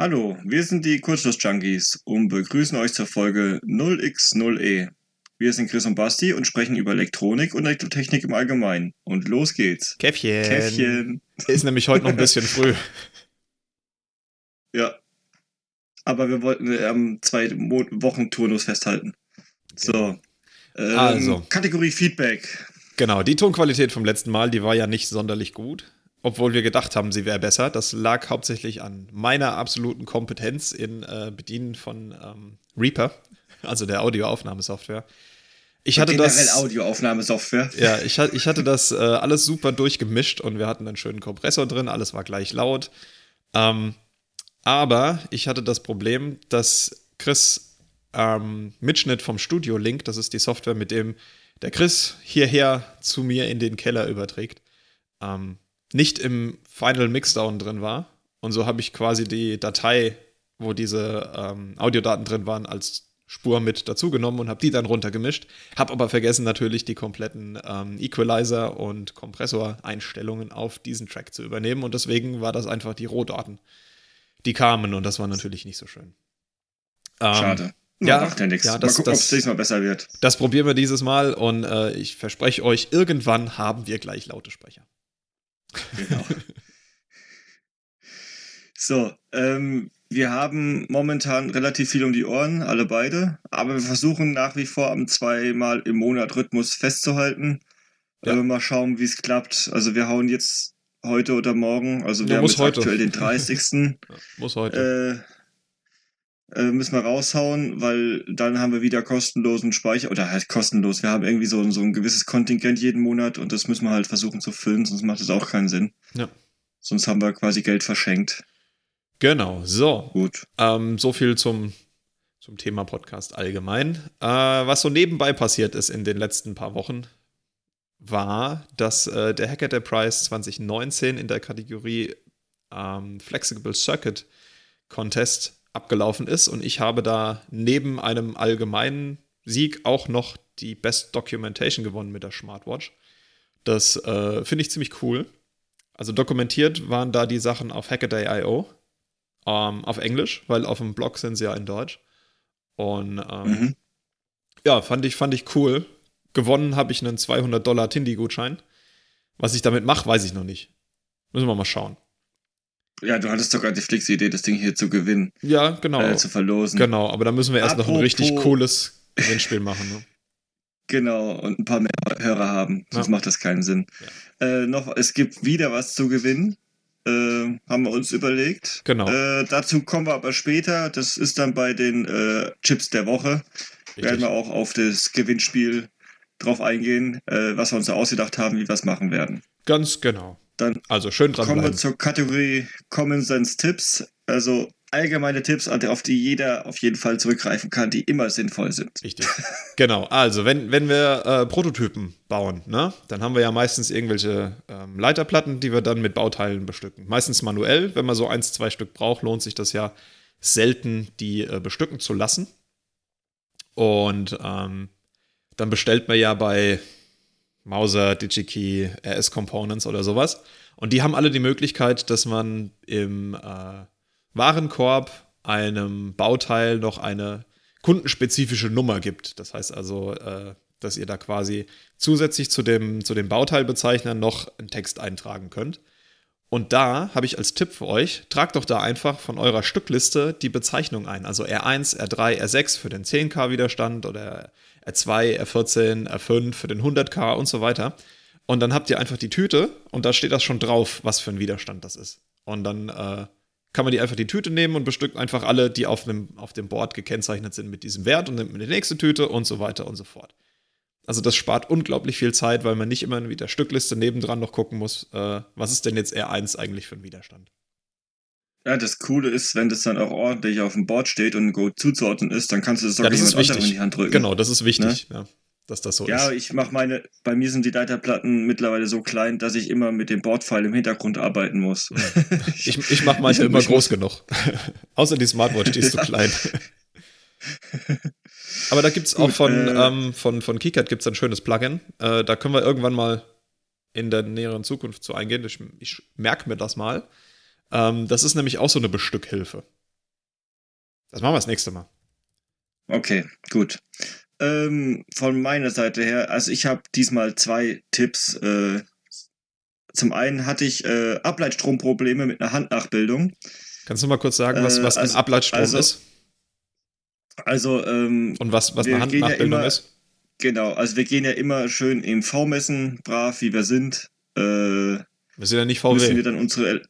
Hallo, wir sind die Kurzschluss-Junkies und begrüßen euch zur Folge 0x0e. Wir sind Chris und Basti und sprechen über Elektronik und Elektrotechnik im Allgemeinen. Und los geht's. Käffchen. Käffchen. Ist nämlich heute noch ein bisschen früh. Ja. Aber wir wollten am zwei Mo Wochen Turnus festhalten. So. Ähm, Also. Kategorie Feedback. Genau, die Tonqualität vom letzten Mal, die war ja nicht sonderlich gut. Obwohl wir gedacht haben, sie wäre besser. Das lag hauptsächlich an meiner absoluten Kompetenz in äh, Bedienen von ähm, Reaper, also der Audioaufnahmesoftware. Ich hatte das. Audioaufnahmesoftware. Ja, ich, ich hatte das äh, alles super durchgemischt und wir hatten einen schönen Kompressor drin, alles war gleich laut. Ähm, aber ich hatte das Problem, dass Chris ähm, Mitschnitt vom Studio Link, das ist die Software, mit dem der Chris hierher zu mir in den Keller überträgt, ähm, nicht im Final Mixdown drin war. Und so habe ich quasi die Datei, wo diese ähm, Audiodaten drin waren, als Spur mit dazugenommen und habe die dann runtergemischt. Habe aber vergessen natürlich die kompletten ähm, Equalizer und Kompressoreinstellungen auf diesen Track zu übernehmen. Und deswegen war das einfach die Rohdaten, die kamen. Und das war natürlich nicht so schön. Ähm, Schade. ja, macht ja nichts. ja, Mal das- gucken, ob es nächstes Mal besser wird. Das probieren wir dieses Mal und äh, ich verspreche euch, irgendwann haben wir gleich laute Sprecher. Genau. so, ähm, wir haben momentan relativ viel um die Ohren, alle beide, aber wir versuchen nach wie vor am zweimal im Monat Rhythmus festzuhalten. Ja. Äh, mal schauen, wie es klappt. Also wir hauen jetzt heute oder morgen, also wir Ja, haben jetzt heute. aktuell den 30. Ja, muss heute. äh, äh, müssen wir raushauen, weil dann haben wir wieder kostenlosen Speicher, oder halt kostenlos, wir haben irgendwie so, so ein gewisses Kontingent jeden Monat und das müssen wir halt versuchen zu füllen, sonst macht es auch keinen Sinn. Ja. Sonst haben wir quasi Geld verschenkt. Genau, so. Gut. Ähm, so viel zum, zum Thema Podcast allgemein. Äh, was so nebenbei passiert ist in den letzten paar Wochen, war, dass äh, der Hackaday Prize 2019 in der Kategorie ähm, Flexible Circuit Contest abgelaufen ist und ich habe da neben einem allgemeinen Sieg auch noch die Best Documentation gewonnen mit der Smartwatch. Das äh, finde ich ziemlich cool. Also dokumentiert waren da die Sachen auf Hackaday.io ähm, auf Englisch, weil auf dem Blog sind sie ja in Deutsch. Und ähm, Mhm. ja, fand ich, fand ich cool. Gewonnen habe ich einen 200 Dollar Tindy-Gutschein. Was ich damit mache, weiß ich noch nicht. Müssen wir mal schauen. Ja, du hattest sogar die fixe Idee, das Ding hier zu gewinnen, Ja, genau. äh, zu verlosen. Genau, aber da müssen wir erst noch ein Apropos- richtig cooles Gewinnspiel machen. Ne? Genau, und ein paar mehr Hörer haben, sonst Ja. macht das keinen Sinn. Äh, noch, es gibt wieder was zu gewinnen, äh, haben wir uns überlegt. Genau. Äh, dazu kommen wir aber später, das ist dann bei den äh, Chips der Woche. werden Richtig. wir auch auf das Gewinnspiel drauf eingehen, äh, was wir uns da ausgedacht haben, wie wir es machen werden. Ganz genau. Dann Also schön kommen wir zur Kategorie Common Sense Tipps, also allgemeine Tipps, auf die jeder auf jeden Fall zurückgreifen kann, die immer sinnvoll sind. Richtig. Genau. Also, wenn, wenn wir äh, Prototypen bauen, ne, dann haben wir ja meistens irgendwelche ähm, Leiterplatten, die wir dann mit Bauteilen bestücken. Meistens manuell. Wenn man so eins, zwei Stück braucht, lohnt sich das ja selten, die äh, bestücken zu lassen. Und ähm, dann bestellt man ja bei Mauser, DigiKey, RS Components oder sowas. Und die haben alle die Möglichkeit, dass man im äh, Warenkorb einem Bauteil noch eine kundenspezifische Nummer gibt. Das heißt also, äh, dass ihr da quasi zusätzlich zu dem, zu dem Bauteilbezeichner noch einen Text eintragen könnt. Und da habe ich als Tipp für euch, tragt doch da einfach von eurer Stückliste die Bezeichnung ein. Also R1, R3, R6 für den 10K Widerstand oder R2, R14, R5 für den 100K und so weiter. Und dann habt ihr einfach die Tüte und da steht das schon drauf, was für ein Widerstand das ist. Und dann äh, kann man die einfach die Tüte nehmen und bestückt einfach alle, die auf dem, auf dem Board gekennzeichnet sind mit diesem Wert und nimmt man die nächste Tüte und so weiter und so fort. Also das spart unglaublich viel Zeit, weil man nicht immer mit der Stückliste nebendran noch gucken muss, äh, was ist denn jetzt R1 eigentlich für ein Widerstand. Ja, das Coole ist, wenn das dann auch ordentlich auf dem Board steht und gut zuzuordnen ist, dann kannst du das Ja, auch das jemand anderem in die Hand drücken. Genau, das ist wichtig, ja, dass das so Ja, ist. ich mache meine, bei mir sind die Leiterplatten mittlerweile so klein, dass ich immer mit dem Boardfile im Hintergrund arbeiten muss. Ich, ich mache manche immer groß genug. Außer die Smartwatch, die ist zu Ja. klein. Aber da gibt es auch von, äh, ähm, von, von KiCad gibt's ein schönes Plugin. Äh, da können wir irgendwann mal in der näheren Zukunft zu eingehen. Ich, ich merke mir das mal. Ähm, das ist nämlich auch so eine Bestückhilfe. Das machen wir das nächste Mal. Okay, gut. Ähm, von meiner Seite her, also ich habe diesmal zwei Tipps. Äh, zum einen hatte ich äh, Ableitstromprobleme mit einer Handnachbildung. Kannst du mal kurz sagen, was, was also, ein Ableitstrom also, ist? Also, ähm, Und was, was eine Handnachbildung ja immer, ist? Genau, also wir gehen ja immer schön im V-Messen, brav wie wir sind. Äh, wir sind ja nicht VW. Müssen wir dann unsere,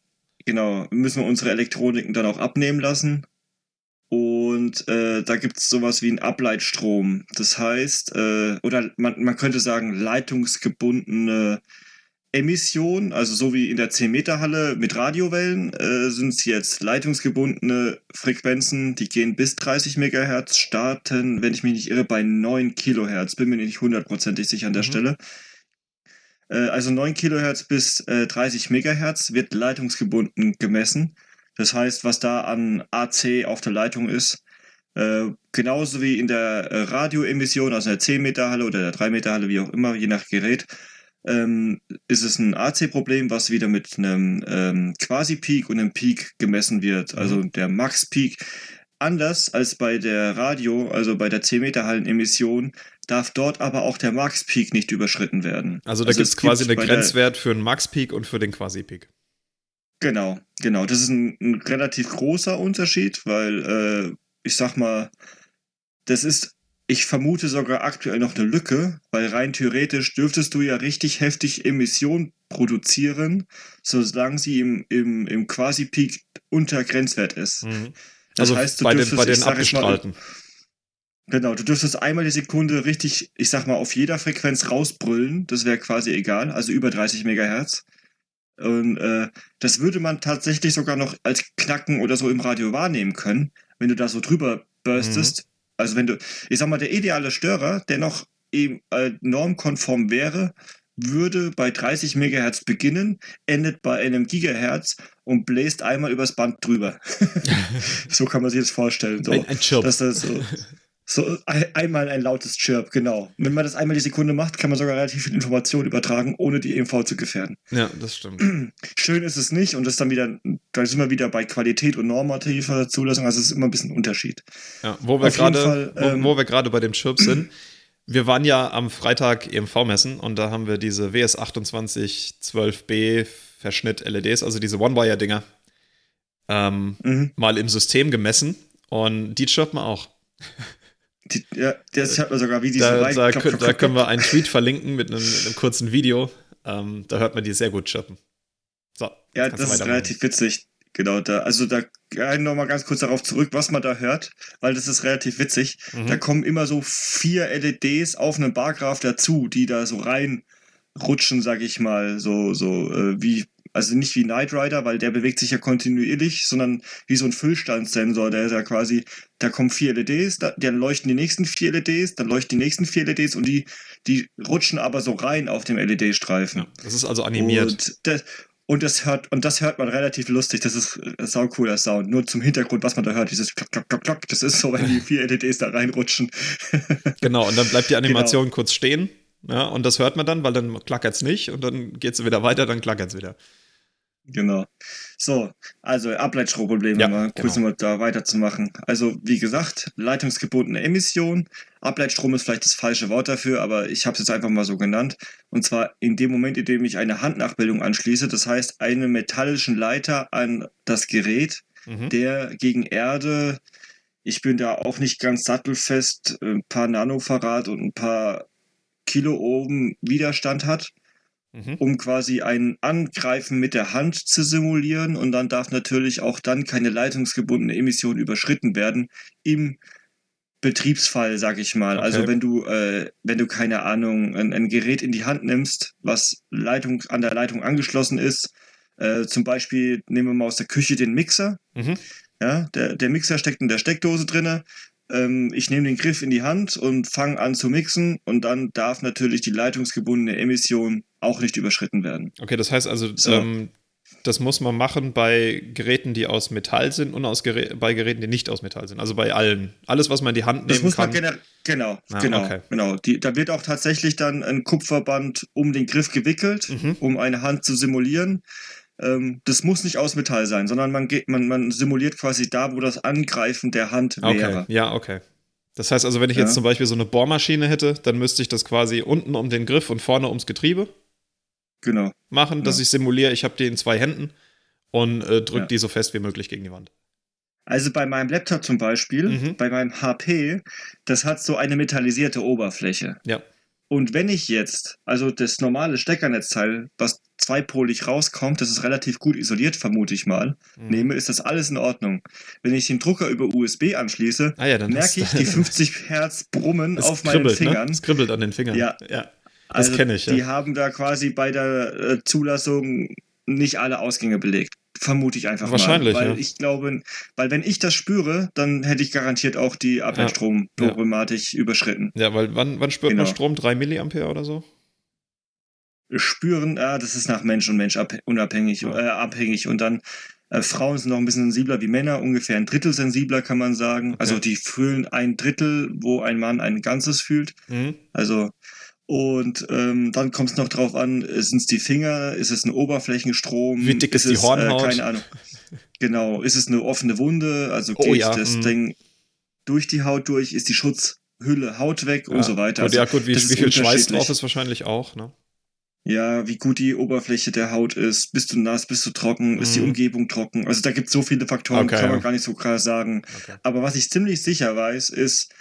genau, müssen wir unsere Elektroniken dann auch abnehmen lassen. Und äh, da gibt es sowas wie einen Ableitstrom. Das heißt, äh, oder man, man könnte sagen, leitungsgebundene Emission, also so wie in der 10-Meter-Halle mit Radiowellen, äh, sind es jetzt leitungsgebundene Frequenzen, die gehen bis 30 Megahertz, starten, wenn ich mich nicht irre, bei 9 Kilohertz. Bin mir nicht hundertprozentig sicher an der mhm. Stelle. Äh, also 9 Kilohertz bis äh, 30 Megahertz wird leitungsgebunden gemessen. Das heißt, was da an AC auf der Leitung ist, äh, genauso wie in der äh, Radioemission, also in der 10-Meter-Halle oder der 3-Meter-Halle, wie auch immer, je nach Gerät, ähm, ist es ein AC-Problem, was wieder mit einem ähm, Quasi-Peak und einem Peak gemessen wird. Also mhm. der Max-Peak. Anders als bei der Radio, also bei der 10-Meter-Hallen-Emission, darf dort aber auch der Max-Peak nicht überschritten werden. Also da also gibt es quasi einen Grenzwert für einen Max-Peak und für den Quasi-Peak. Genau, genau. Das ist ein, ein relativ großer Unterschied, weil äh, ich sag mal, das ist ich vermute sogar aktuell noch eine Lücke, weil rein theoretisch dürftest du ja richtig heftig Emissionen produzieren, solange sie im, im, im Quasi-Peak unter Grenzwert ist. Mhm. Das also heißt, du bei dürftest, den, bei den abgestrahlten. Mal, genau, du dürftest einmal die Sekunde richtig, ich sag mal, auf jeder Frequenz rausbrüllen, das wäre quasi egal, also über 30 Megahertz. Und äh, das würde man tatsächlich sogar noch als Knacken oder so im Radio wahrnehmen können, wenn du da so drüber burstest. Mhm also wenn du, ich sag mal, der ideale Störer, der noch eben äh, normkonform wäre, würde bei 30 Megahertz beginnen, endet bei einem Gigahertz und bläst einmal übers Band drüber. so kann man sich das vorstellen. So, ein, ein Chirp. Dass das so, so einmal ein lautes Chirp, genau. Wenn man das einmal die Sekunde macht, kann man sogar relativ viel Information übertragen, ohne die EMV zu gefährden. Ja, das stimmt. Schön ist es nicht und das ist dann wieder, da sind wir wieder bei Qualität und normativer Zulassung, also es ist immer ein bisschen ein Unterschied. Ja, wo wir gerade, ähm, wo, wo wir gerade bei dem Chirp sind, wir waren ja am Freitag EMV messen und da haben wir diese WS2812B Verschnitt LEDs, also diese One-Wire-Dinger, ähm, mhm. mal im System gemessen und die chirpen auch. Die, ja, das hört man sogar, wie die da, so rein. Da, klopp, da können wir einen Tweet verlinken mit einem, mit einem kurzen Video. Ähm, da hört man die sehr gut chirpen. So. Ja, das ist relativ witzig. Genau, da, also da nochmal ganz kurz darauf zurück, was man da hört, weil das ist relativ witzig. Mhm. Da kommen immer so vier LEDs auf einen Bargraph dazu, die da so reinrutschen, sag ich mal, so, so äh, wie also nicht wie Knight Rider, weil der bewegt sich ja kontinuierlich, sondern wie so ein Füllstandssensor, der ist ja quasi, da kommen vier LEDs, da, dann leuchten die nächsten vier LEDs, dann leuchten die nächsten vier LEDs und die, die rutschen aber so rein auf dem LED-Streifen. Ja, das ist also animiert. Und das, und das hört, und das hört man relativ lustig. Das ist ein sau cooler Sound. Nur zum Hintergrund, was man da hört, dieses Klock, Klock, Klock, Klock. Das ist so, wenn die vier LEDs da reinrutschen. genau, und dann bleibt die Animation genau. kurz stehen. Ja, und das hört man dann, weil dann klackert es nicht und dann geht es wieder weiter, dann klackert es wieder. Genau. So, also Ableitstromprobleme, ja, mal kurz genau. mal da weiterzumachen. Also, wie gesagt, leitungsgebundene Emission. Ableitstrom ist vielleicht das falsche Wort dafür, aber ich habe es jetzt einfach mal so genannt. Und zwar in dem Moment, in dem ich eine Handnachbildung anschließe, das heißt einen metallischen Leiter an das Gerät, mhm. der gegen Erde, ich bin da auch nicht ganz sattelfest, ein paar Nanofarad und ein paar Kilo oben Widerstand hat mhm. um quasi ein Angreifen mit der Hand zu simulieren und dann darf natürlich auch dann keine leitungsgebundene Emission überschritten werden im Betriebsfall, sag ich mal. Okay. Also wenn du, äh, wenn du keine Ahnung, ein, ein, Gerät in die Hand nimmst, was Leitung an der Leitung angeschlossen ist, äh, zum Beispiel nehmen wir mal aus der Küche den Mixer. Mhm. Ja, der, der Mixer steckt in der Steckdose drinne ähm, ich nehme den Griff in die Hand und fange an zu mixen und dann darf natürlich die leitungsgebundene Emission auch nicht überschritten werden. Okay, das heißt also, so. ähm, das muss man machen bei Geräten, die aus Metall sind und aus Gerä bei Geräten, die nicht aus Metall sind. Also bei allen. Alles, was man in die Hand nehmen das muss kann. Man genau, ah, genau, okay. genau. Die, da wird auch tatsächlich dann ein Kupferband um den Griff gewickelt, mhm. um eine Hand zu simulieren. ähm, das muss nicht aus Metall sein, sondern man, geht, man, man simuliert quasi da, wo das Angreifen der Hand wäre. Okay, ja, okay. Das heißt also, wenn ich ja. jetzt zum Beispiel so eine Bohrmaschine hätte, dann müsste ich das quasi unten um den Griff und vorne ums Getriebe genau. machen, dass ja. ich simuliere, ich habe die in zwei Händen und äh, drücke ja. die so fest wie möglich gegen die Wand. Also bei meinem Laptop zum Beispiel, mhm. bei meinem HP, das hat so eine metallisierte Oberfläche. Ja. Und wenn ich jetzt, also das normale Steckernetzteil, was zweipolig rauskommt, das ist relativ gut isoliert, vermute ich mal, mhm. nehme, ist das alles in Ordnung. Wenn ich den Drucker über USB anschließe, ah ja, merke ich die 50 Hertz Brummen auf meinen ne? Fingern. Ne? Es kribbelt an den Fingern. Ja. ja. Das also kenne ich. Ja. Die haben da quasi bei der äh, Zulassung nicht alle Ausgänge belegt. Vermute ich einfach Wahrscheinlich, mal. Weil ja. ich glaube, weil wenn ich das spüre, dann hätte ich garantiert auch die Abwehrstromproblematik ja. überschritten. Ja, weil wann, wann spürt genau. man Strom? 3 Milliampere oder so? Spüren, ah, das ist nach Mensch und Mensch unabhängig, ja. äh, abhängig. Und dann äh, Frauen sind noch ein bisschen sensibler wie Männer, ungefähr ein Drittel sensibler, kann man sagen. Okay. Also die fühlen ein Drittel, wo ein Mann ein Ganzes fühlt. Mhm. Also und ähm, dann kommt es noch drauf an, sind es die Finger, ist es ein Oberflächenstrom? Wie dick ist, ist die Hornhaut? Äh, keine Ahnung. Genau, ist es eine offene Wunde? Also oh geht oh, ja. das mm. Ding durch die Haut durch? Ist die Schutzhülle Haut weg ja. und so weiter? Also, ja gut, wie, wie viel Schweiß drauf ist wahrscheinlich auch, ne? Ja, wie gut die Oberfläche der Haut ist. Bist du nass, bist du trocken, mm. ist die mhm. Umgebung trocken? Also da gibt es so viele Faktoren, okay, kann man gar nicht so krass sagen. Okay. Aber was ich ziemlich sicher weiß, ist,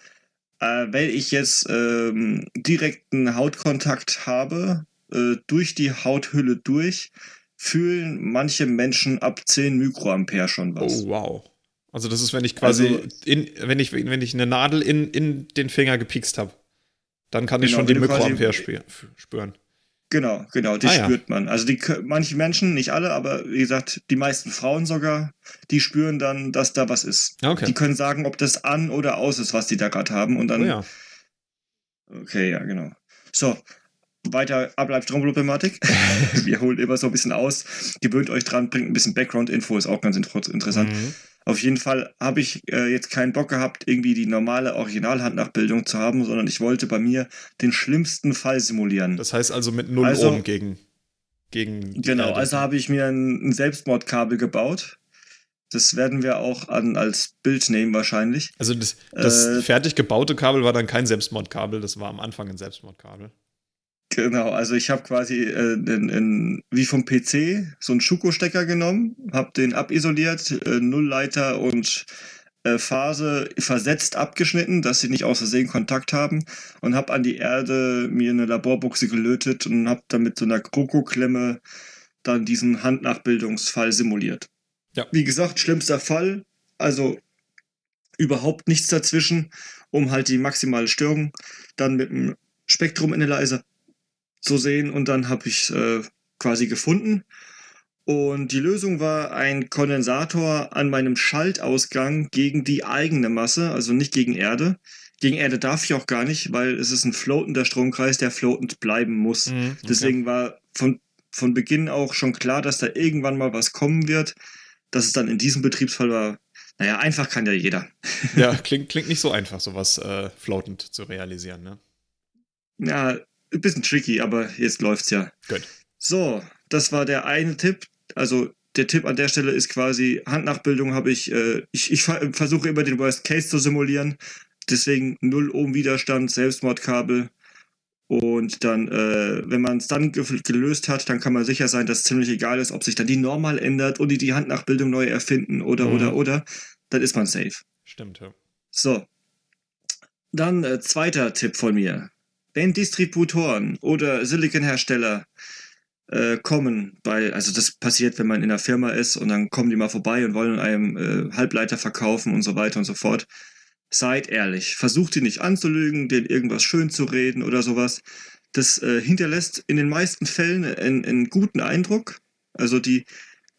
äh, weil ich jetzt ähm, direkten Hautkontakt habe, äh, durch die Hauthülle durch, fühlen manche Menschen ab 10 Mikroampere schon was. Oh, wow. Also das ist, wenn ich quasi, also, in, wenn, ich, wenn ich eine Nadel in, in den Finger gepikst habe, dann kann ich genau, schon die Mikroampere spüren. Genau, genau, die ah, spürt ja. man. Also die manche Menschen, nicht alle, aber wie gesagt, die meisten Frauen sogar, die spüren dann, dass da was ist. Okay. Die können sagen, ob das an oder aus ist, was die da gerade haben und dann. Oh, ja. Okay, ja, genau. So, weiter Ableibstromproblematik. Wir holen immer so ein bisschen aus. Gewöhnt euch dran, bringt ein bisschen Background-Info, ist auch ganz interessant. Mhm. Auf jeden Fall habe ich äh, jetzt keinen Bock gehabt, irgendwie die normale Originalhandnachbildung zu haben, sondern ich wollte bei mir den schlimmsten Fall simulieren. Das heißt also mit null also, Ohm gegen. gegen genau, Erde. also habe ich mir ein, ein Selbstmordkabel gebaut. Das werden wir auch an, als Bild nehmen wahrscheinlich. Also das, das äh, fertig gebaute Kabel war dann kein Selbstmordkabel, das war am Anfang ein Selbstmordkabel. Genau, also ich habe quasi äh, in, in, wie vom PC so einen Schuko-Stecker genommen, habe den abisoliert, äh, Nullleiter und äh, Phase versetzt abgeschnitten, dass sie nicht aus Versehen Kontakt haben und habe an die Erde mir eine Laborbuchse gelötet und habe dann mit so einer Kroko-Klemme dann diesen Handnachbildungsfall simuliert. Ja. Wie gesagt, schlimmster Fall, also überhaupt nichts dazwischen, um halt die maximale Störung dann mit einem Spektrum-Analyzer zu sehen und dann habe ich äh, quasi gefunden. Und die Lösung war ein Kondensator an meinem Schaltausgang gegen die eigene Masse, also nicht gegen Erde. Gegen Erde darf ich auch gar nicht, weil es ist ein floatender Stromkreis, der floatend bleiben muss. Mhm, okay. Deswegen war von, von Beginn auch schon klar, dass da irgendwann mal was kommen wird. Dass es dann in diesem Betriebsfall war, naja, einfach kann ja jeder. Ja, klingt, klingt nicht so einfach, sowas äh, floatend zu realisieren, ne? Ja, ein bisschen tricky, aber jetzt läuft's ja. Gut. So, das war der eine Tipp. Also der Tipp an der Stelle ist quasi, Handnachbildung habe ich, äh, ich, ich versuche immer den Worst Case zu simulieren. Deswegen 0 Ohm Widerstand, Selbstmordkabel. Und dann, äh, wenn man es dann gelöst hat, dann kann man sicher sein, dass es ziemlich egal ist, ob sich dann die Normal ändert und die die Handnachbildung neu erfinden oder, mhm. oder, oder. Dann ist man safe. Stimmt, ja. So. Dann äh, zweiter Tipp von mir wenn Distributoren oder Silicon-Hersteller äh, kommen bei, also das passiert, wenn man in einer Firma ist und dann kommen die mal vorbei und wollen einem äh, Halbleiter verkaufen und so weiter und so fort. Seid ehrlich, versucht die nicht anzulügen, denen irgendwas schön zu reden oder sowas. Das äh, hinterlässt in den meisten Fällen einen, einen guten Eindruck. Also die,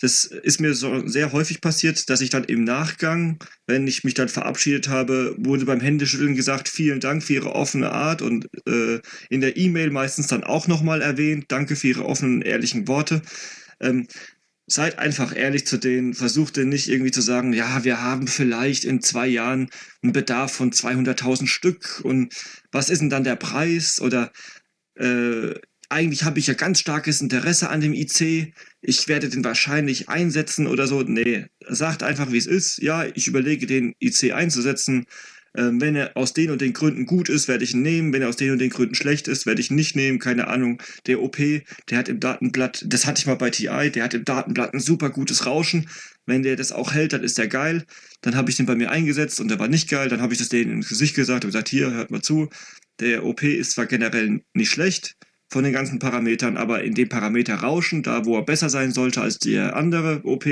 das ist mir so sehr häufig passiert, dass ich dann im Nachgang, wenn ich mich dann verabschiedet habe, wurde beim Händeschütteln gesagt, vielen Dank für Ihre offene Art und äh, in der E-Mail meistens dann auch nochmal erwähnt, danke für Ihre offenen, ehrlichen Worte. Ähm, seid einfach ehrlich zu denen, versucht denn nicht irgendwie zu sagen, ja, wir haben vielleicht in zwei Jahren einen Bedarf von 200.000 Stück und was ist denn dann der Preis? Oder äh, eigentlich habe ich ja ganz starkes Interesse an dem IC, ich werde den wahrscheinlich einsetzen oder so. Nee, sagt einfach, wie es ist. Ja, ich überlege, den IC einzusetzen. Ähm, wenn er aus den und den Gründen gut ist, werde ich ihn nehmen. Wenn er aus den und den Gründen schlecht ist, werde ich ihn nicht nehmen. Keine Ahnung. Der OP, der hat im Datenblatt, das hatte ich mal bei TI, der hat im Datenblatt ein super gutes Rauschen. Wenn der das auch hält, dann ist der geil. Dann habe ich den bei mir eingesetzt und der war nicht geil. Dann habe ich das denen ins Gesicht gesagt und gesagt, hier, hört mal zu. Der OP ist zwar generell nicht schlecht von den ganzen Parametern, aber in dem Parameter Rauschen, da wo er besser sein sollte als der andere OP,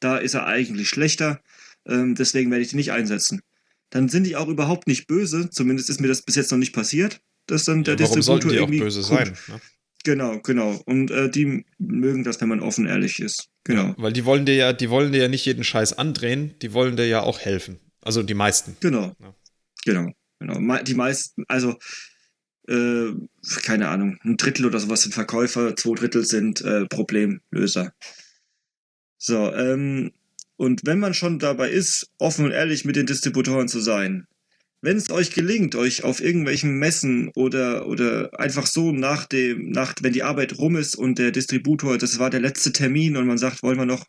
da ist er eigentlich schlechter. Ähm, deswegen werde ich den nicht einsetzen dann sind die auch überhaupt nicht böse. Zumindest ist mir das bis jetzt noch nicht passiert, dass dann der ja, warum Distributor die irgendwie auch böse sein. Ne? Genau, genau. Und äh, die mögen das, wenn man offen ehrlich ist. Genau. Ja, weil die wollen dir ja, die wollen dir ja nicht jeden Scheiß andrehen, die wollen dir ja auch helfen. Also die meisten. Genau. Ja. Genau. Genau. Die meisten, also äh, keine Ahnung, ein Drittel oder sowas sind Verkäufer, zwei Drittel sind äh, Problemlöser. So, ähm, und wenn man schon dabei ist, offen und ehrlich mit den Distributoren zu sein, wenn es euch gelingt, euch auf irgendwelchen Messen oder, oder einfach so nach dem, nach, wenn die Arbeit rum ist und der Distributor, das war der letzte Termin und man sagt, wollen wir noch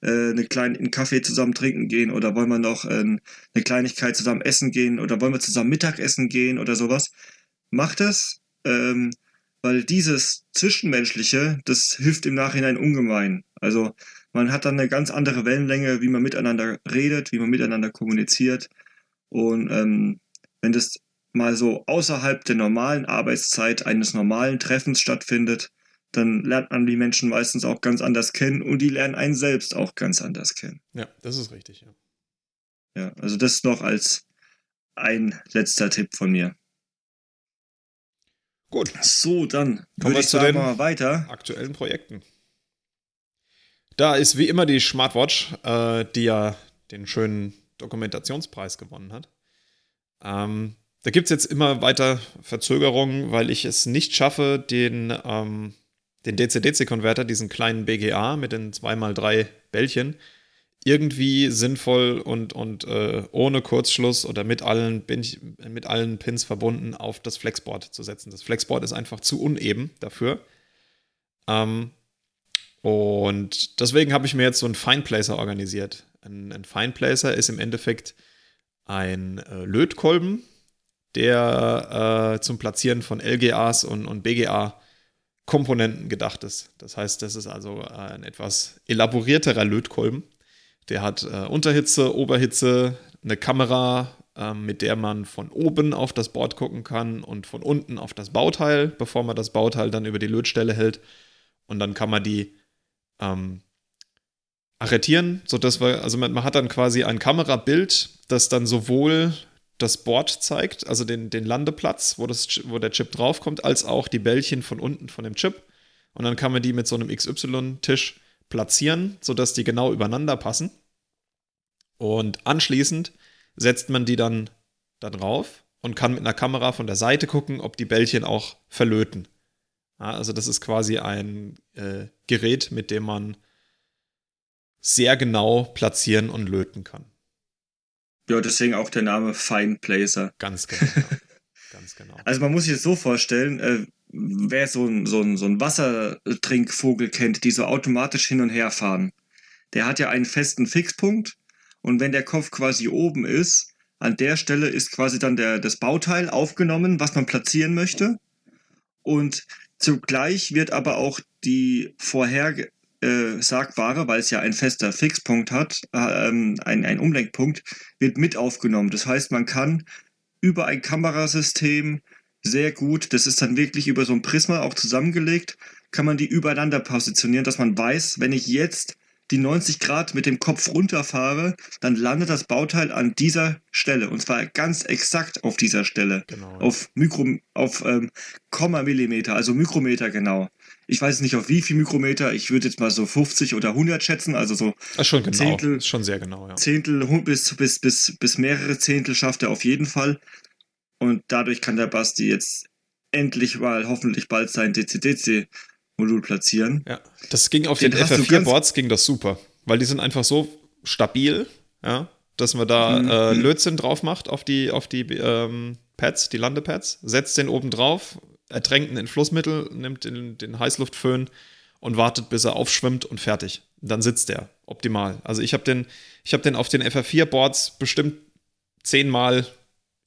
äh, eine kleine, einen Kaffee zusammen trinken gehen oder wollen wir noch äh, eine Kleinigkeit zusammen essen gehen oder wollen wir zusammen Mittagessen gehen oder sowas, macht das, ähm, weil dieses Zwischenmenschliche, das hilft im Nachhinein ungemein. Also man hat dann eine ganz andere Wellenlänge, wie man miteinander redet, wie man miteinander kommuniziert. Und ähm, wenn das mal so außerhalb der normalen Arbeitszeit eines normalen Treffens stattfindet, dann lernt man die Menschen meistens auch ganz anders kennen und die lernen einen selbst auch ganz anders kennen. Ja, das ist richtig, ja. Ja, also das noch als ein letzter Tipp von mir. Gut. So, dann kommen wir zu den mal weiter. aktuellen Projekten. Da ist wie immer die Smartwatch, äh, die ja den schönen Dokumentationspreis gewonnen hat. Ähm, da gibt es jetzt immer weiter Verzögerungen, weil ich es nicht schaffe, den, ähm, den DC-DC-Konverter, diesen kleinen BGA mit den 2x3 Bällchen, irgendwie sinnvoll und, und äh, ohne Kurzschluss oder mit allen, mit allen Pins verbunden auf das Flexboard zu setzen. Das Flexboard ist einfach zu uneben dafür. Ähm, und deswegen habe ich mir jetzt so einen Fineplacer organisiert. Ein, ein Fineplacer ist im Endeffekt ein äh, Lötkolben, der äh, zum Platzieren von LGAs und, und BGA-Komponenten gedacht ist. Das heißt, das ist also ein etwas elaborierterer Lötkolben. Der hat äh, Unterhitze, Oberhitze, eine Kamera, ähm, mit der man von oben auf das Board gucken kann und von unten auf das Bauteil, bevor man das Bauteil dann über die Lötstelle hält. Und dann kann man die ähm, arretieren, sodass wir, also man, man, hat dann quasi ein Kamerabild, das dann sowohl das Board zeigt, also den, den Landeplatz, wo, das, wo der Chip draufkommt, als auch die Bällchen von unten von dem Chip. Und dann kann man die mit so einem XY-Tisch platzieren, sodass die genau übereinander passen. Und anschließend setzt man die dann da drauf und kann mit einer Kamera von der Seite gucken, ob die Bällchen auch verlöten. Ja, also das ist quasi ein äh, Gerät, mit dem man sehr genau platzieren und löten kann. Ja, deswegen auch der Name Fine Placer. Ganz genau. Ganz genau. Also man muss sich das so vorstellen, äh, wer so ein, so, ein, so ein Wassertrinkvogel kennt, die so automatisch hin und her fahren, der hat ja einen festen Fixpunkt und wenn der Kopf quasi oben ist, an der Stelle ist quasi dann der, das Bauteil aufgenommen, was man platzieren möchte. Und Zugleich wird aber auch die vorhersagbare, weil es ja ein fester Fixpunkt hat, äh, ähm, ein, ein Umlenkpunkt, wird mit aufgenommen. Das heißt, man kann über ein Kamerasystem sehr gut, das ist dann wirklich über so ein Prisma auch zusammengelegt, kann man die übereinander positionieren, dass man weiß, wenn ich jetzt die 90 Grad mit dem Kopf runterfahre, dann landet das Bauteil an dieser Stelle. Und zwar ganz exakt auf dieser Stelle. Genau. Auf Mikro, auf ähm, Komma Millimeter, also Mikrometer genau. Ich weiß nicht auf wie viel Mikrometer, ich würde jetzt mal so 50 oder 100 schätzen, also so das schon genau. Zehntel, ist schon sehr genau, ja. Zehntel bis, bis, bis, bis mehrere Zehntel schafft er auf jeden Fall. Und dadurch kann der Basti jetzt endlich mal hoffentlich bald sein DCDC Modul platzieren. Ja, das ging auf den, den FR4-Boards ging das super, weil die sind einfach so stabil, ja, dass man da mhm. äh, mhm. Lötzinn drauf macht auf die, auf die ähm, Pads, die Landepads, setzt den oben drauf, ertränkt ihn in Flussmittel, nimmt den, den Heißluftföhn und wartet, bis er aufschwimmt und fertig. dann sitzt er. Optimal. Also ich habe den, hab den auf den FR4-Boards bestimmt zehnmal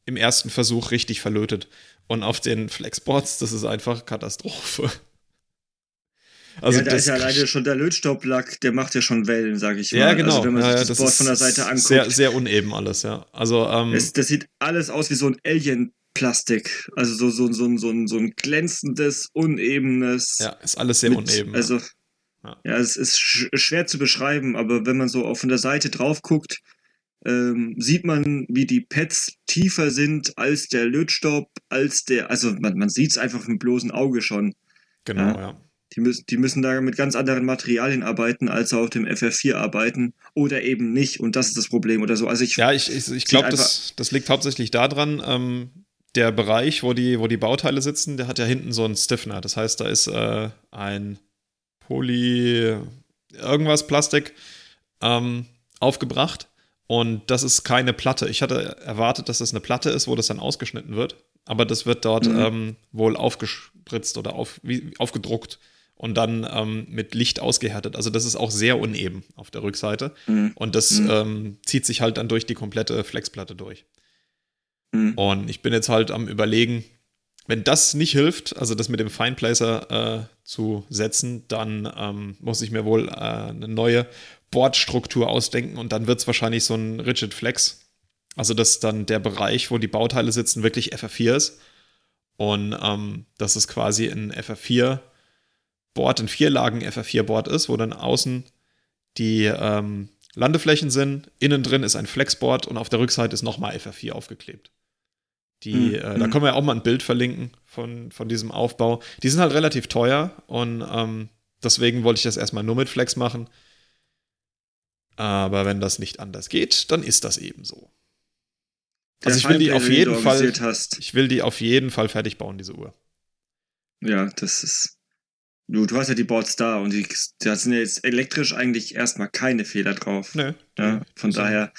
im ersten Versuch richtig verlötet. Und auf den Flexboards, das ist einfach Katastrophe. Also ja, da ist ja alleine schon der Lötstauplack, der macht ja schon Wellen, sage ich mal. Ja, genau. Also wenn man sich ja, das, das Board von der Seite anguckt. Sehr, sehr uneben alles, ja. Also, ähm, das, das sieht alles aus wie so ein Alien-Plastik. Also so, so, so, so, so ein glänzendes, unebenes. Ja, ist alles sehr mit, uneben. Also, ja. ja, es ist sch schwer zu beschreiben, aber wenn man so auch von der Seite drauf guckt, ähm, sieht man, wie die Pads tiefer sind als der Lötstaub, als der, also man, man sieht es einfach mit bloßem Auge schon. Genau, ja. ja. Die müssen, die müssen da mit ganz anderen Materialien arbeiten, als auf dem FR4 arbeiten oder eben nicht. Und das ist das Problem oder so. Also ich, ja, ich, ich, ich glaube, das, das liegt hauptsächlich daran, ähm, der Bereich, wo die, wo die Bauteile sitzen, der hat ja hinten so einen Stiffener. Das heißt, da ist äh, ein Poly irgendwas Plastik ähm, aufgebracht. Und das ist keine Platte. Ich hatte erwartet, dass das eine Platte ist, wo das dann ausgeschnitten wird. Aber das wird dort mhm. ähm, wohl aufgespritzt oder auf, wie, aufgedruckt und dann ähm, mit Licht ausgehärtet. Also das ist auch sehr uneben auf der Rückseite. Mhm. Und das mhm. ähm, zieht sich halt dann durch die komplette Flexplatte durch. Mhm. Und ich bin jetzt halt am überlegen, wenn das nicht hilft, also das mit dem Fineplacer äh, zu setzen, dann ähm, muss ich mir wohl äh, eine neue Bordstruktur ausdenken und dann wird es wahrscheinlich so ein Rigid Flex. Also dass dann der Bereich, wo die Bauteile sitzen, wirklich FR4 ist. Und ähm, dass es quasi ein FR4 Board in vier Lagen FR4-Board ist, wo dann außen die ähm, Landeflächen sind, innen drin ist ein Flexboard und auf der Rückseite ist nochmal FR4 aufgeklebt. Die, mhm. äh, da hm. können wir ja auch mal ein Bild verlinken von, von diesem Aufbau. Die sind halt relativ teuer und ähm, deswegen wollte ich das erstmal nur mit Flex machen. Aber wenn das nicht anders geht, dann ist das eben so. Also ich will die auf jeden Fall, hast. ich will die auf jeden Fall fertig bauen, diese Uhr. Ja, das ist Du, du hast ja die Boards da und die, da sind ja jetzt elektrisch eigentlich erstmal keine Fehler drauf. Nee. Ja, von so. daher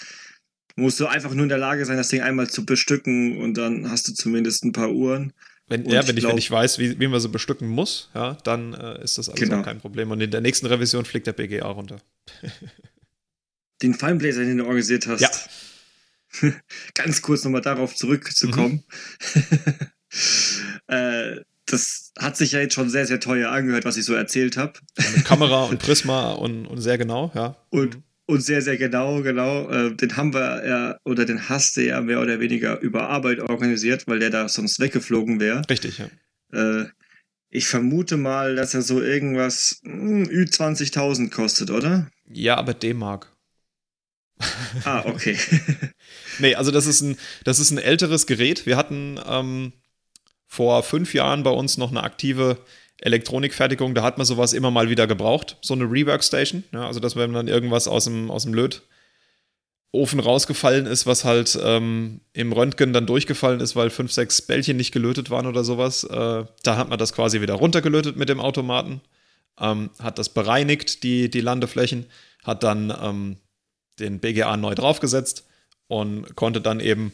musst du einfach nur in der Lage sein, das Ding einmal zu bestücken und dann hast du zumindest ein paar Uhren. Wenn, ja, wenn ich, glaub, wenn ich weiß, wie, wie man so bestücken muss, ja, dann äh, ist das alles genau. kein Problem. Und in der nächsten Revision fliegt der BGA runter. Den Fineblazer, den du organisiert hast. Ja. Ganz kurz nochmal darauf zurückzukommen. Mhm. äh, das hat sich ja jetzt schon sehr, sehr teuer angehört, was ich so erzählt habe. Ja, mit Kamera und Prisma und, und sehr genau, ja. Und, und sehr, sehr genau, genau. Äh, den haben wir ja, oder den hast du ja mehr oder weniger über Arbeit organisiert, weil der da sonst weggeflogen wäre. Richtig, ja. Äh, ich vermute mal, dass er so irgendwas hm, Ü20.000 kostet, oder? Ja, aber D-Mark. Ah, okay. nee, also das ist ein, das ist ein älteres Gerät. Wir hatten ähm, vor fünf Jahren bei uns noch eine aktive Elektronikfertigung. Da hat man sowas immer mal wieder gebraucht, so eine Reworkstation. Ja, also, dass wenn dann irgendwas aus dem, aus dem Lötofen rausgefallen ist, was halt ähm, im Röntgen dann durchgefallen ist, weil fünf, sechs Bällchen nicht gelötet waren oder sowas. Äh, da hat man das quasi wieder runtergelötet mit dem Automaten, ähm, hat das bereinigt, die, die Landeflächen, hat dann ähm, den BGA neu draufgesetzt und konnte dann eben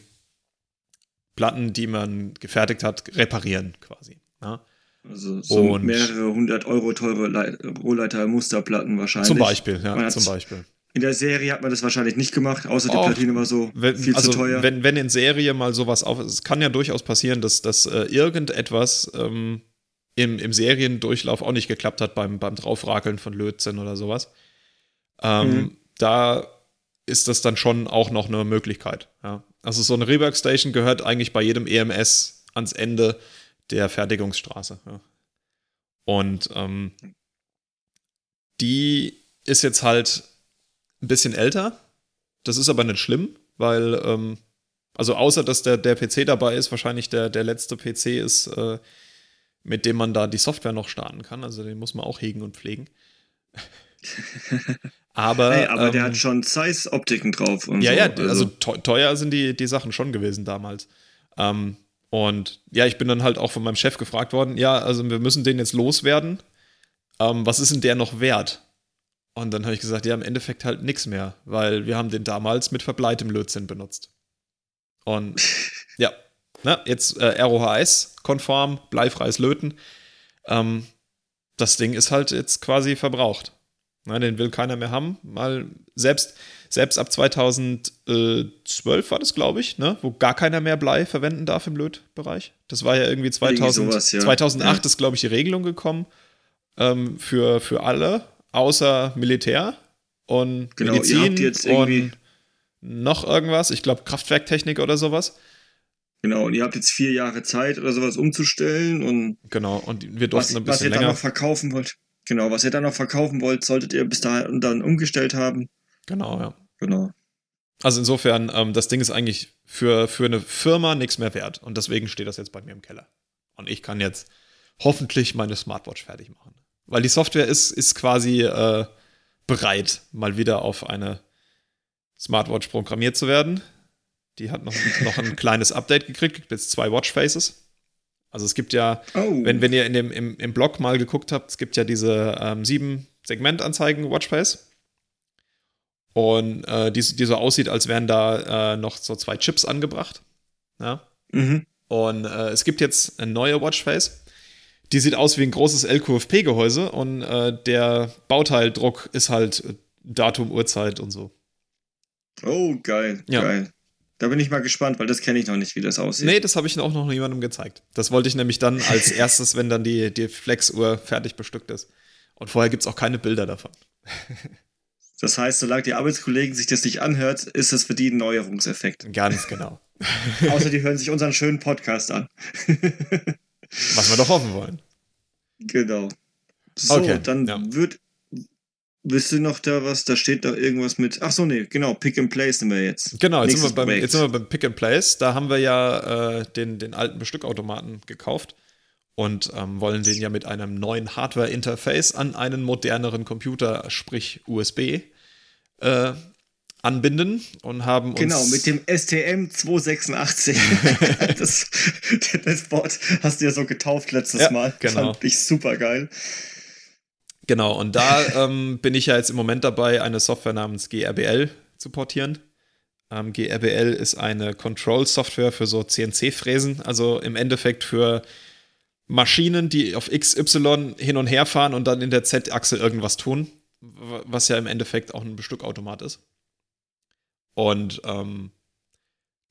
Platten, die man gefertigt hat, reparieren quasi. Ja. Also so und mehrere hundert Euro teure Rohleiter-Musterplatten wahrscheinlich. Zum Beispiel, ja, zum Beispiel. In der Serie hat man das wahrscheinlich nicht gemacht, außer die Platine war so wenn, viel also zu teuer. Wenn, wenn in Serie mal sowas auf es kann ja durchaus passieren, dass, dass äh, irgendetwas ähm, im, im Seriendurchlauf auch nicht geklappt hat beim, beim Draufrakeln von Lötzinn oder sowas. Ähm, mhm. Da ist das dann schon auch noch eine Möglichkeit. Ja. Also so eine Rework Station gehört eigentlich bei jedem EMS ans Ende der Fertigungsstraße. Ja. Und ähm, die ist jetzt halt ein bisschen älter. Das ist aber nicht schlimm, weil, ähm, also außer dass der, der PC dabei ist, wahrscheinlich der, der letzte PC ist, äh, mit dem man da die Software noch starten kann. Also den muss man auch hegen und pflegen. Aber, hey, aber ähm, der hat schon Size-Optiken drauf. Und ja, so. ja, also, also teuer sind die, die Sachen schon gewesen damals. Ähm, und ja, ich bin dann halt auch von meinem Chef gefragt worden, ja, also wir müssen den jetzt loswerden. Ähm, was ist denn der noch wert? Und dann habe ich gesagt, ja, im Endeffekt halt nichts mehr, weil wir haben den damals mit verbleitem Lötzinn benutzt. Und ja, ne, jetzt äh, ROHS-konform, bleifreies Löten. Ähm, das Ding ist halt jetzt quasi verbraucht. Ne, den will keiner mehr haben. Mal selbst, selbst ab 2012 war das, glaube ich, ne, wo gar keiner mehr Blei verwenden darf im Lötbereich. Das war ja irgendwie 2000, sowas, ja. 2008 ja. ist, glaube ich, die Regelung gekommen ähm, für, für alle, außer Militär und genau, Medizin und noch irgendwas. Ich glaube, Kraftwerktechnik oder sowas. Genau, und ihr habt jetzt vier Jahre Zeit oder sowas umzustellen und. Genau, und wir durften was, ein bisschen was ihr länger. dann noch verkaufen wollt. Genau, was ihr dann noch verkaufen wollt, solltet ihr bis dahin dann umgestellt haben. Genau, ja. Genau. Also insofern, ähm, das Ding ist eigentlich für, für eine Firma nichts mehr wert. Und deswegen steht das jetzt bei mir im Keller. Und ich kann jetzt hoffentlich meine Smartwatch fertig machen. Weil die Software ist, ist quasi äh, bereit, mal wieder auf eine Smartwatch programmiert zu werden. Die hat noch, noch ein kleines Update gekriegt, gibt jetzt zwei Watchfaces. Also es gibt ja, oh. wenn, wenn ihr in dem, im, im Blog mal geguckt habt, es gibt ja diese ähm, sieben Segmentanzeigen Watchface. Und äh, die, die so aussieht, als wären da äh, noch so zwei Chips angebracht. Ja. Mhm. Und äh, es gibt jetzt eine neue Watchface. Die sieht aus wie ein großes LQFP-Gehäuse und äh, der Bauteildruck ist halt Datum, Uhrzeit und so. Oh, geil, ja. geil. Da bin ich mal gespannt, weil das kenne ich noch nicht, wie das aussieht. Nee, das habe ich auch noch niemandem gezeigt. Das wollte ich nämlich dann als erstes, wenn dann die, die Flex-Uhr fertig bestückt ist. Und vorher gibt es auch keine Bilder davon. Das heißt, solange die Arbeitskollegen sich das nicht anhört, ist das für die ein Neuerungseffekt. Ganz genau. Außer die hören sich unseren schönen Podcast an. Was wir doch hoffen wollen. Genau. So, okay, dann ja. wird. Wisst ihr noch da was? Da steht da irgendwas mit. Ach so, nee, genau. Pick and Place sind wir jetzt. Genau, jetzt, sind wir, beim, jetzt sind wir beim Pick and Place. Da haben wir ja äh, den, den alten Bestückautomaten gekauft und ähm, wollen den ja mit einem neuen Hardware-Interface an einen moderneren Computer, sprich USB, äh, anbinden und haben genau, uns. Genau, mit dem STM 286. das, das Board hast du ja so getauft letztes ja, Mal. Genau. Fand ich super geil. Genau, und da ähm, bin ich ja jetzt im Moment dabei, eine Software namens GRBL zu portieren. Ähm, GRBL ist eine Control-Software für so CNC-Fräsen, also im Endeffekt für Maschinen, die auf XY hin und her fahren und dann in der Z-Achse irgendwas tun, was ja im Endeffekt auch ein Bestückautomat ist. Und ähm,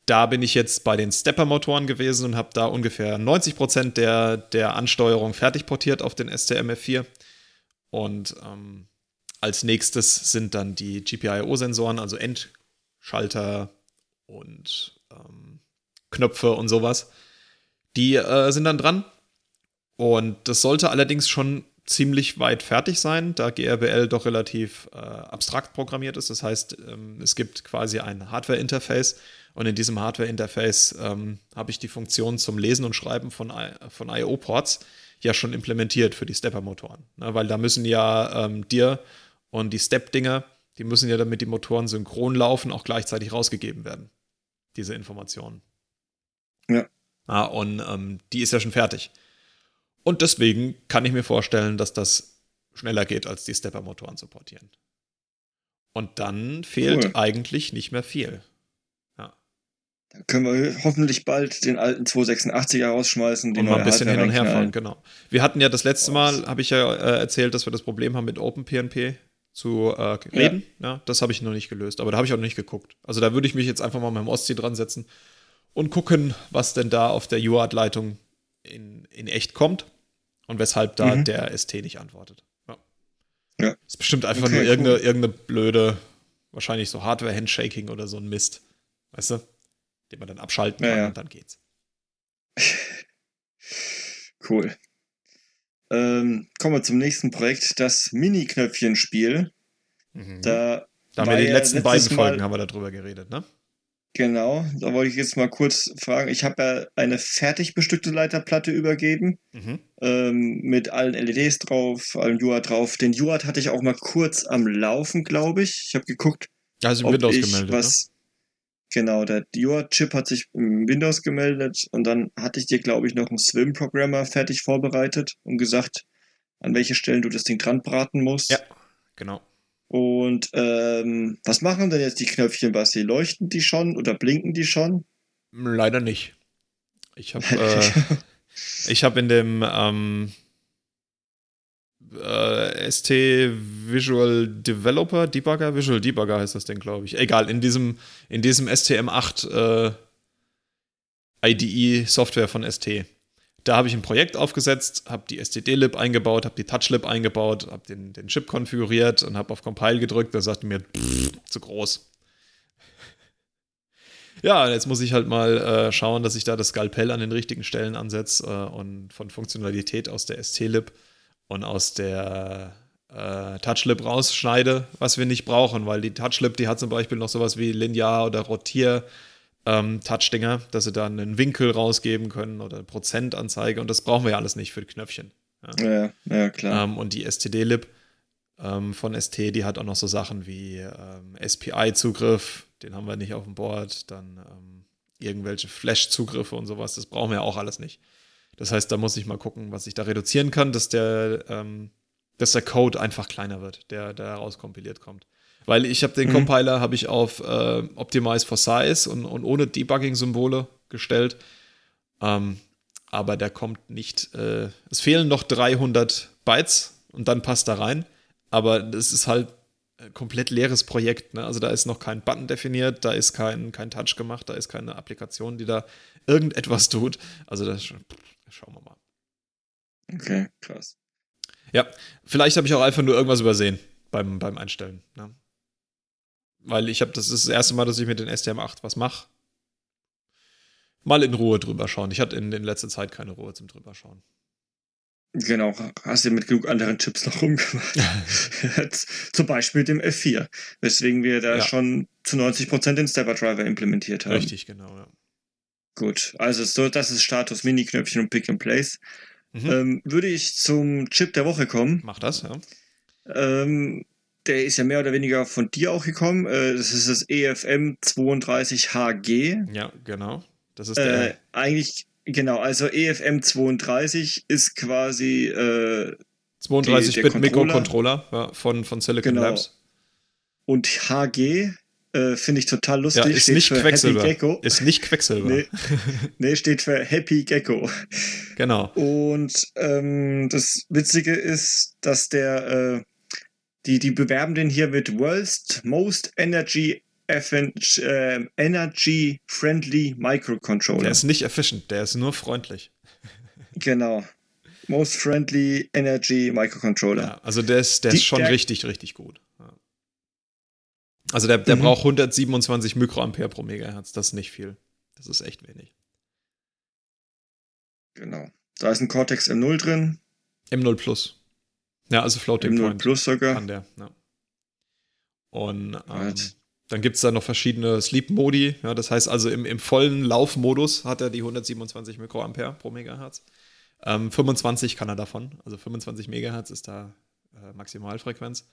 da bin ich jetzt bei den Stepper-Motoren gewesen und habe da ungefähr 90% der, der Ansteuerung fertig portiert auf den STMF4. Und ähm, als nächstes sind dann die GPIO-Sensoren, also Endschalter und ähm, Knöpfe und sowas. Die äh, sind dann dran. Und das sollte allerdings schon ziemlich weit fertig sein, da GRBL doch relativ äh, abstrakt programmiert ist. Das heißt, ähm, es gibt quasi ein Hardware-Interface und in diesem Hardware-Interface ähm, habe ich die Funktion zum Lesen und Schreiben von, von IO-Ports ja schon implementiert für die Stepper-Motoren. Ne? Weil da müssen ja ähm, dir und die Step-Dinger, die müssen ja damit die Motoren synchron laufen, auch gleichzeitig rausgegeben werden. Diese Informationen. Ja. Ah, und ähm, die ist ja schon fertig. Und deswegen kann ich mir vorstellen, dass das schneller geht, als die Stepper-Motoren zu portieren. Und dann fehlt cool. eigentlich nicht mehr viel. Dann können wir hoffentlich bald den alten 286er rausschmeißen. Und mal ein bisschen hin und her fahren, genau. Wir hatten ja das letzte Mal, habe ich ja äh, erzählt, dass wir das Problem haben mit OpenPNP zu äh, reden. Ja. ja das habe ich noch nicht gelöst, aber da habe ich auch noch nicht geguckt. Also da würde ich mich jetzt einfach mal mit dem Ostsee dran setzen und gucken, was denn da auf der UART-Leitung in, in echt kommt und weshalb da mhm. der ST nicht antwortet. Ja. ja. Ist bestimmt einfach okay, nur irgendeine, cool. irgendeine blöde, wahrscheinlich so Hardware-Handshaking oder so ein Mist. Weißt du? Den man dann abschalten kann ja, ja. und dann geht's. cool. Ähm, kommen wir zum nächsten Projekt, das Mini-Knöpfchen-Spiel. Mhm. Da, da haben wir die letzten beiden Folgen Mal, haben wir darüber geredet, ne? Genau, da wollte ich jetzt mal kurz fragen. Ich habe ja eine fertig bestückte Leiterplatte übergeben, mhm. ähm, mit allen LEDs drauf, allen UART drauf. Den UART hatte ich auch mal kurz am Laufen, glaube ich. Ich habe geguckt. Also im Windows gemeldet. Ne? Was, ne? Genau, der UART-Chip hat sich im Windows gemeldet und dann hatte ich dir, glaube ich, noch einen Swim-Programmer fertig vorbereitet und gesagt, an welche Stellen du das Ding dran braten musst. Ja, genau. Und ähm, was machen denn jetzt die Knöpfchen, Basti? Leuchten die schon oder blinken die schon? Leider nicht. Ich habe äh, hab in dem ähm, äh, ST Visual Developer, Debugger, Visual Debugger heißt das Ding, glaube ich. Egal, in diesem, in diesem STM8 äh, IDE-Software von ST. Da habe ich ein Projekt aufgesetzt, habe die STD-Lib eingebaut, habe die Touch-Lib eingebaut, habe den, den Chip konfiguriert und habe auf Compile gedrückt. Da sagte mir, zu groß. Ja, jetzt muss ich halt mal äh, schauen, dass ich da das Skalpell an den richtigen Stellen ansetze äh, und von Funktionalität aus der ST-Lib und aus der äh, Touchlip rausschneide, was wir nicht brauchen, weil die Touchlip, die hat zum Beispiel noch sowas wie Linear- oder Rotier- ähm, Touch-Dinger, dass sie dann einen Winkel rausgeben können oder eine Prozentanzeige und das brauchen wir ja alles nicht für die Knöpfchen. Ja, ja, ja klar. Ähm, und die STD-Lib ähm, von ST, die hat auch noch so Sachen wie ähm, SPI-Zugriff, den haben wir nicht auf dem Board, dann ähm, irgendwelche Flash-Zugriffe und sowas, das brauchen wir ja auch alles nicht. Das heißt, da muss ich mal gucken, was ich da reduzieren kann, dass der, ähm, dass der Code einfach kleiner wird, der, der rauskompiliert kommt. Weil ich habe den mhm. Compiler habe ich auf äh, Optimize for Size und, und ohne Debugging-Symbole gestellt. Ähm, aber der kommt nicht. Äh, es fehlen noch 300 Bytes und dann passt da rein. Aber das ist halt ein komplett leeres Projekt. Ne? Also da ist noch kein Button definiert, da ist kein, kein Touch gemacht, da ist keine Applikation, die da irgendetwas tut. Also das Schauen wir mal. Okay, krass. Ja, vielleicht habe ich auch einfach nur irgendwas übersehen beim, beim Einstellen. Ne? Weil ich habe, das ist das erste Mal, dass ich mit den STM8 was mache. Mal in Ruhe drüber schauen. Ich hatte in, in letzter Zeit keine Ruhe zum drüber schauen. Genau, hast du mit genug anderen Chips noch rumgemacht. zum Beispiel dem F4, weswegen wir da ja. schon zu 90% den Stepper Driver implementiert haben. Richtig, genau, ja. Gut, also so, das ist Status Mini-Knöpfchen und Pick and Place. Mhm. Ähm, würde ich zum Chip der Woche kommen. Mach das, ja. Ähm, der ist ja mehr oder weniger von dir auch gekommen. Äh, das ist das EFM 32HG. Ja, genau. Das ist der. Äh, eigentlich, genau, also EFM 32 ist quasi. Äh, 32-Bit Mikrocontroller ja, von, von Silicon genau. Labs. Und HG äh, Finde ich total lustig. Ja, ist steht nicht für Quecksilber. Happy Gecko. Ist nicht Quecksilber. Nee, nee, steht für Happy Gecko. Genau. Und ähm, das Witzige ist, dass der, äh, die, die bewerben den hier mit World's Most Energy äh, Energy Friendly Microcontroller. Der ist nicht efficient, der ist nur freundlich. Genau. Most Friendly Energy Microcontroller. Ja, also der ist, der die, ist schon der, richtig, richtig gut. Also der, der mhm. braucht 127 Mikroampere pro Megahertz. Das ist nicht viel. Das ist echt wenig. Genau. Da ist ein Cortex M0 drin. M0 Plus. Ja, also Floating M0 Point. Plus sogar. Kann der, ja. Und ähm, dann gibt es da noch verschiedene Sleep-Modi. Ja, das heißt also im, im vollen Laufmodus hat er die 127 Mikroampere pro Megahertz. Ähm, 25 kann er davon. Also 25 Megahertz ist da äh, Maximalfrequenz.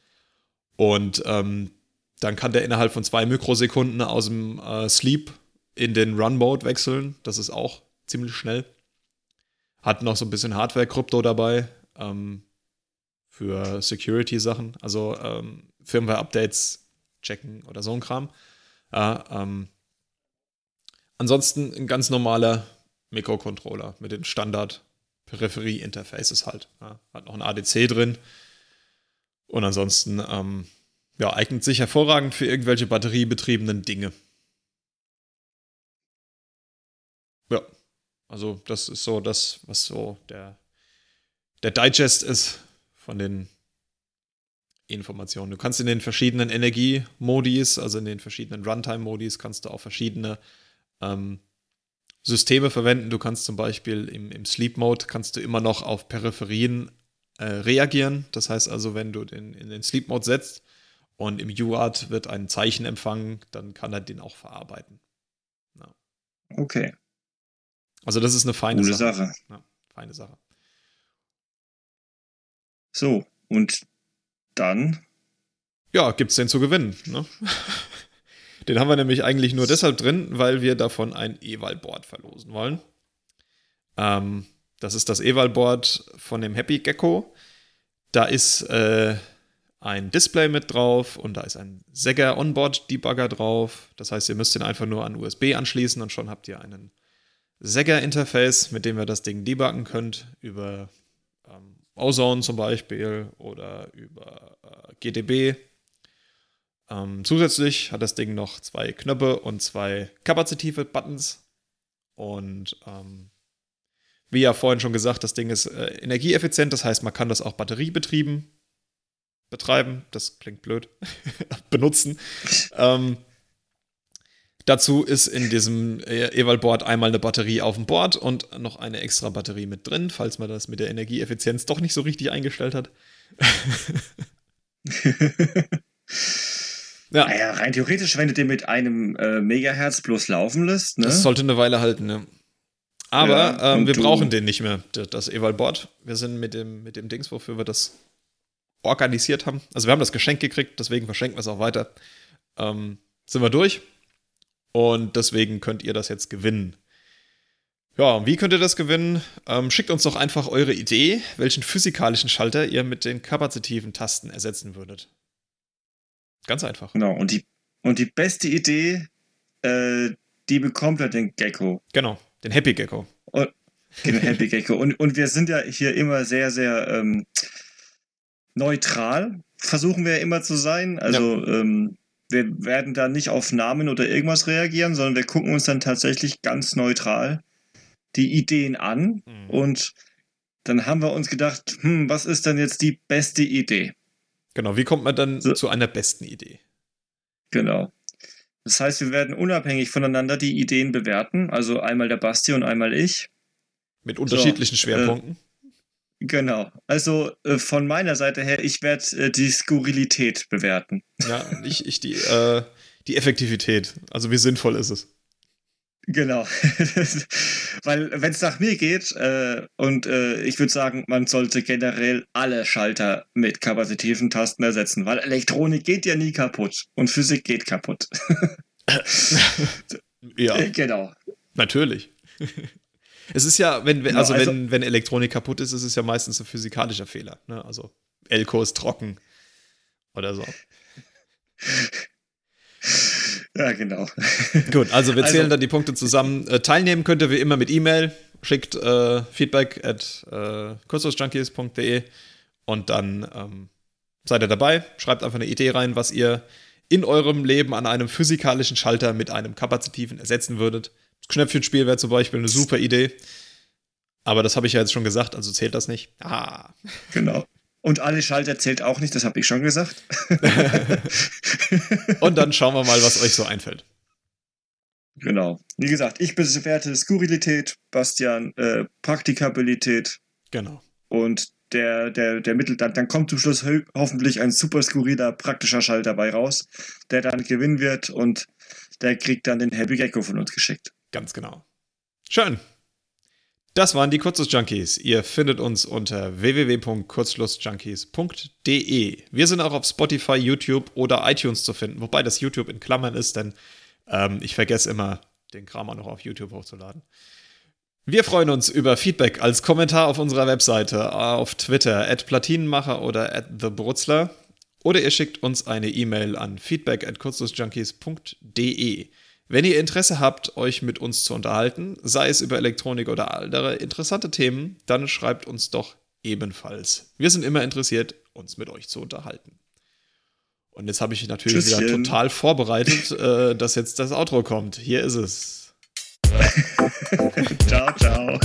Und ähm, dann kann der innerhalb von zwei Mikrosekunden aus dem äh, Sleep in den Run-Mode wechseln. Das ist auch ziemlich schnell. Hat noch so ein bisschen Hardware-Krypto dabei ähm, für Security-Sachen, also ähm, Firmware-Updates checken oder so ein Kram. Ja, ähm, ansonsten ein ganz normaler Mikrocontroller mit den Standard-Peripherie-Interfaces halt. Ja, hat noch ein ADC drin. Und ansonsten ähm, ja, eignet sich hervorragend für irgendwelche batteriebetriebenen Dinge. Ja, also das ist so das, was so der, der Digest ist von den Informationen. Du kannst in den verschiedenen Energiemodis, also in den verschiedenen Runtime-Modis, kannst du auch verschiedene ähm, Systeme verwenden. Du kannst zum Beispiel im, im Sleep-Mode kannst du immer noch auf Peripherien äh, reagieren. Das heißt also, wenn du den, in den Sleep-Mode setzt, und im UART wird ein Zeichen empfangen, dann kann er den auch verarbeiten. Ja. Okay. Also das ist eine feine Coole Sache. Sache. Ja, feine Sache. So, und dann? Ja, gibt es den zu gewinnen. Ne? den haben wir nämlich eigentlich nur deshalb drin, weil wir davon ein Eval-Board verlosen wollen. Ähm, das ist das Eval-Board von dem Happy Gecko. Da ist äh, ein Display mit drauf und da ist ein Segger Onboard Debugger drauf. Das heißt, ihr müsst den einfach nur an USB anschließen und schon habt ihr einen Segger-Interface, mit dem ihr das Ding debuggen könnt, über ähm, Ozone zum Beispiel oder über äh, GDB. Ähm, zusätzlich hat das Ding noch zwei Knöpfe und zwei kapazitive Buttons. Und ähm, wie ja vorhin schon gesagt, das Ding ist äh, energieeffizient, das heißt, man kann das auch batteriebetrieben betreiben. Das klingt blöd. Benutzen. ähm, dazu ist in diesem Eval-Board einmal eine Batterie auf dem Board und noch eine extra Batterie mit drin, falls man das mit der Energieeffizienz doch nicht so richtig eingestellt hat. ja. Naja, rein theoretisch, wenn du den mit einem äh, Megahertz bloß laufen lässt, ne? Das sollte eine Weile halten, ne? Aber ja, ähm, wir brauchen den nicht mehr, das Eval-Board. Wir sind mit dem, mit dem Dings, wofür wir das organisiert haben. Also wir haben das Geschenk gekriegt, deswegen verschenken wir es auch weiter. Ähm, sind wir durch. Und deswegen könnt ihr das jetzt gewinnen. Ja, wie könnt ihr das gewinnen? Ähm, schickt uns doch einfach eure Idee, welchen physikalischen Schalter ihr mit den kapazitiven Tasten ersetzen würdet. Ganz einfach. Genau, und die, und die beste Idee, äh, die bekommt er den Gecko. Genau, den Happy Gecko. Und, den Happy Gecko. Und, und wir sind ja hier immer sehr, sehr ähm, neutral versuchen wir immer zu sein. Also ja. ähm, wir werden da nicht auf Namen oder irgendwas reagieren, sondern wir gucken uns dann tatsächlich ganz neutral die Ideen an mhm. und dann haben wir uns gedacht, hm, was ist denn jetzt die beste Idee? Genau, wie kommt man dann so. zu einer besten Idee? Genau. Das heißt, wir werden unabhängig voneinander die Ideen bewerten, also einmal der Basti und einmal ich. Mit unterschiedlichen so, äh, Schwerpunkten. Äh, Genau. Also äh, von meiner Seite her, ich werde äh, die Skurrilität bewerten. Ja, ich, ich die, äh, die Effektivität. Also wie sinnvoll ist es? Genau. Weil wenn es nach mir geht, äh, und äh, ich würde sagen, man sollte generell alle Schalter mit kapazitiven Tasten ersetzen, weil Elektronik geht ja nie kaputt und Physik geht kaputt. ja. Genau. Natürlich. Es ist ja, wenn, wenn also, also, wenn, wenn Elektronik kaputt ist, ist es ja meistens ein physikalischer Fehler. Ne? Also Elko ist trocken oder so. Ja, genau. Gut, also wir zählen also, dann die Punkte zusammen. Äh, teilnehmen könnt ihr wie immer mit E-Mail. Schickt äh, feedback at äh, kurzlosjunkies.de und dann ähm, seid ihr dabei. Schreibt einfach eine Idee rein, was ihr in eurem Leben an einem physikalischen Schalter mit einem kapazitiven ersetzen würdet. Knöpfchenspiel wäre zum Beispiel eine super Idee. Aber das habe ich ja jetzt schon gesagt, also zählt das nicht. Ah. Genau. Und alle Schalter zählt auch nicht, das habe ich schon gesagt. Und dann schauen wir mal, was euch so einfällt. Genau. Wie gesagt, ich bewerte Skurrilität, Bastian äh, Praktikabilität. Genau. Und der, der, der Mittel, dann, dann kommt zum Schluss ho hoffentlich ein super skurriler, praktischer Schalter dabei raus, der dann gewinnen wird und der kriegt dann den Happy Gecko von uns geschickt. Ganz genau. Schön. Das waren die Kurzschlussjunkies. Ihr findet uns unter www.kurzschlussjunkies.de. Wir sind auch auf Spotify, YouTube oder iTunes zu finden, wobei das YouTube in Klammern ist, denn ähm, ich vergesse immer, den Kram auch noch auf YouTube hochzuladen. Wir freuen uns über Feedback als Kommentar auf unserer Webseite, auf Twitter, at Platinenmacher oder at TheBrutzler. Oder ihr schickt uns eine E-Mail an feedback at kurzschlussjunkies.de. Wenn ihr Interesse habt, euch mit uns zu unterhalten, sei es über Elektronik oder andere interessante Themen, dann schreibt uns doch ebenfalls. Wir sind immer interessiert, uns mit euch zu unterhalten. Und jetzt habe ich natürlich Tschüsschen. wieder total vorbereitet, äh, dass jetzt das Outro kommt. Hier ist es. ciao, ciao.